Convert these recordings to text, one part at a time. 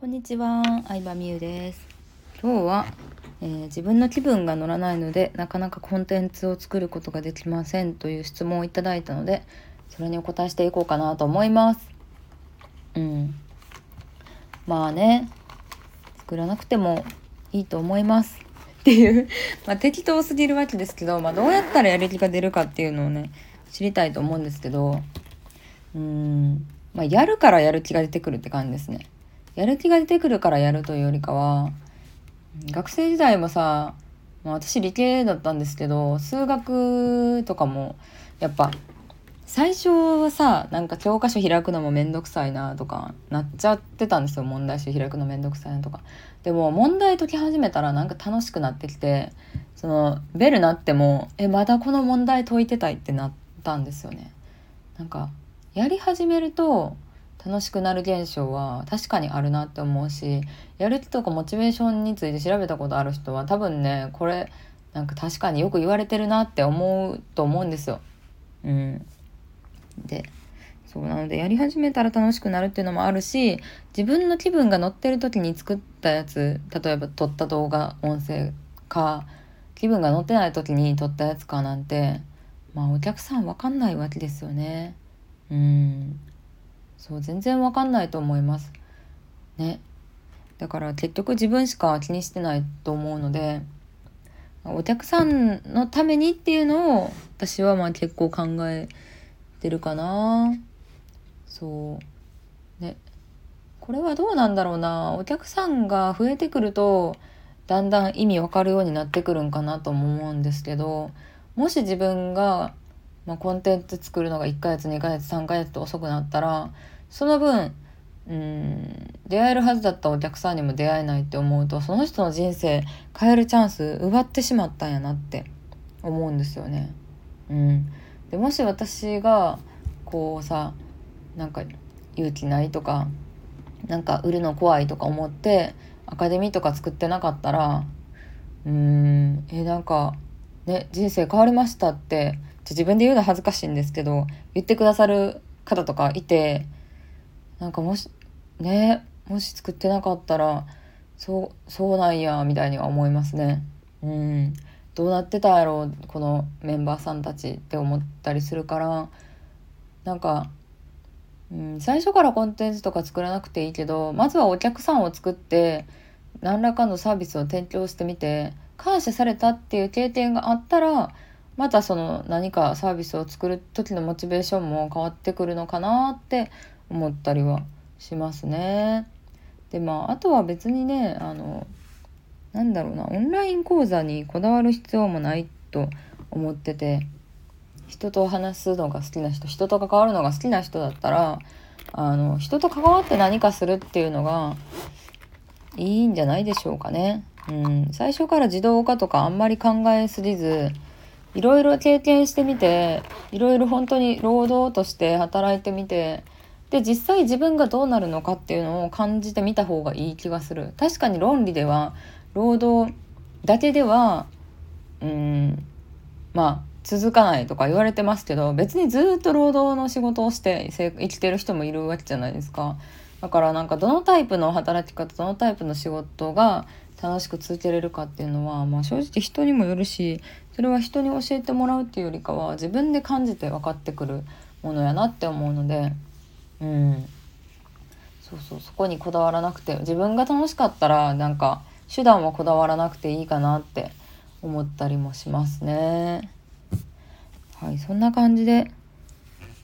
こんにちは、相葉美優です。今日は、えー自分の気分が乗らないのでなかなかコンテンツを作ることができませんという質問をいただいたのでそれにお答えしていこうかなと思います。うん。まあね、作らなくてもいいと思います。っていう、まあ適当すぎるわけですけど、まあどうやったらやる気が出るかっていうのをね、知りたいと思うんですけど、うん、まあやるからやる気が出てくるって感じですね。やる気が出てくるからやるというよりかは学生時代もさ、まあ、私理系だったんですけど数学とかもやっぱ最初はさなんか教科書開くのもめんどくさいなとかなっちゃってたんですよ。問題集開くのめんどくさいなとか。でも問題解き始めたらなんか楽しくなってきてそのベル鳴ってもえまだこの問題解いてたいってなったんですよね。なんかやり始めると楽しくなる現象は確かにあるなって思うしやる気とかモチベーションについて調べたことある人は多分ねこれなんか確かによく言われてるなって思うと思うんですよ。うん、でそうなのでやり始めたら楽しくなるっていうのもあるし自分の気分が乗ってる時に作ったやつ例えば撮った動画音声か気分が乗ってない時に撮ったやつかなんてまあお客さん分かんないわけですよね。うんそう全然わかんないと思います。ね。だから結局自分しか気にしてないと思うのでお客さんのためにっていうのを私はまあ結構考えてるかな。そう。ね。これはどうなんだろうな。お客さんが増えてくるとだんだん意味わかるようになってくるんかなとも思うんですけどもし自分がまあ、コンテンツ作るのが1ヶ月2ヶ月3ヶ月と遅くなったらその分うん出会えるはずだったお客さんにも出会えないって思うとその人の人生変えるチャンス奪ってしまったんやなって思うんですよね。うん、でもし私がこうさなんか勇気ないとかなんか売るの怖いとか思ってアカデミーとか作ってなかったらうーんえなんかね人生変わりましたって自分で言うの恥ずかしいんですけど言ってくださる方とかいてなんかもしねもし作ってなかったらそうそうなんやみたいには思いますね。うんどうなってたやろうこのメンバーさんたちって思ったりするからなんか、うん、最初からコンテンツとか作らなくていいけどまずはお客さんを作って何らかのサービスを提供してみて感謝されたっていう経験があったらまたその何かサービスを作る時のモチベーションも変わってくるのかなって思ったりはしますね。でまああとは別にねあのなんだろうなオンライン講座にこだわる必要もないと思ってて人と話すのが好きな人人と関わるのが好きな人だったらあの人と関わって何かするっていうのがいいんじゃないでしょうかね。うん、最初から自動化とかあんまり考えすぎずいろいろ経験してみていろいろ本当に労働として働いてみてで実際自分がどうなるのかっていうのを感じてみた方がいい気がする。確かに論理では労働だけではうんまあ続かないとか言われてますけど別にずっと労働の仕事をして生生きてる人もいるわけじゃないですか。だからなんかどのタイプの働き方どのタイプの仕事が楽しく続けれるかっていうのは、まあ、正直人にもよるしそれは人に教えてもらうっていうよりかは自分で感じて分かってくるものやなって思うのでうんそうそうそこにこだわらなくて自分が楽しかったらなんか手段はこだわらなくていいかなって思ったりもしますね。はいそんな感じで、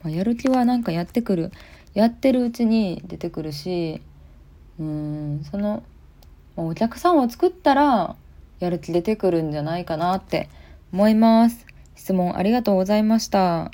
まあ、やる気はなんかやってくるやってるうちに出てくるしうんそのお客さんを作ったらやる気出てくるんじゃないかなって思います。質問ありがとうございました。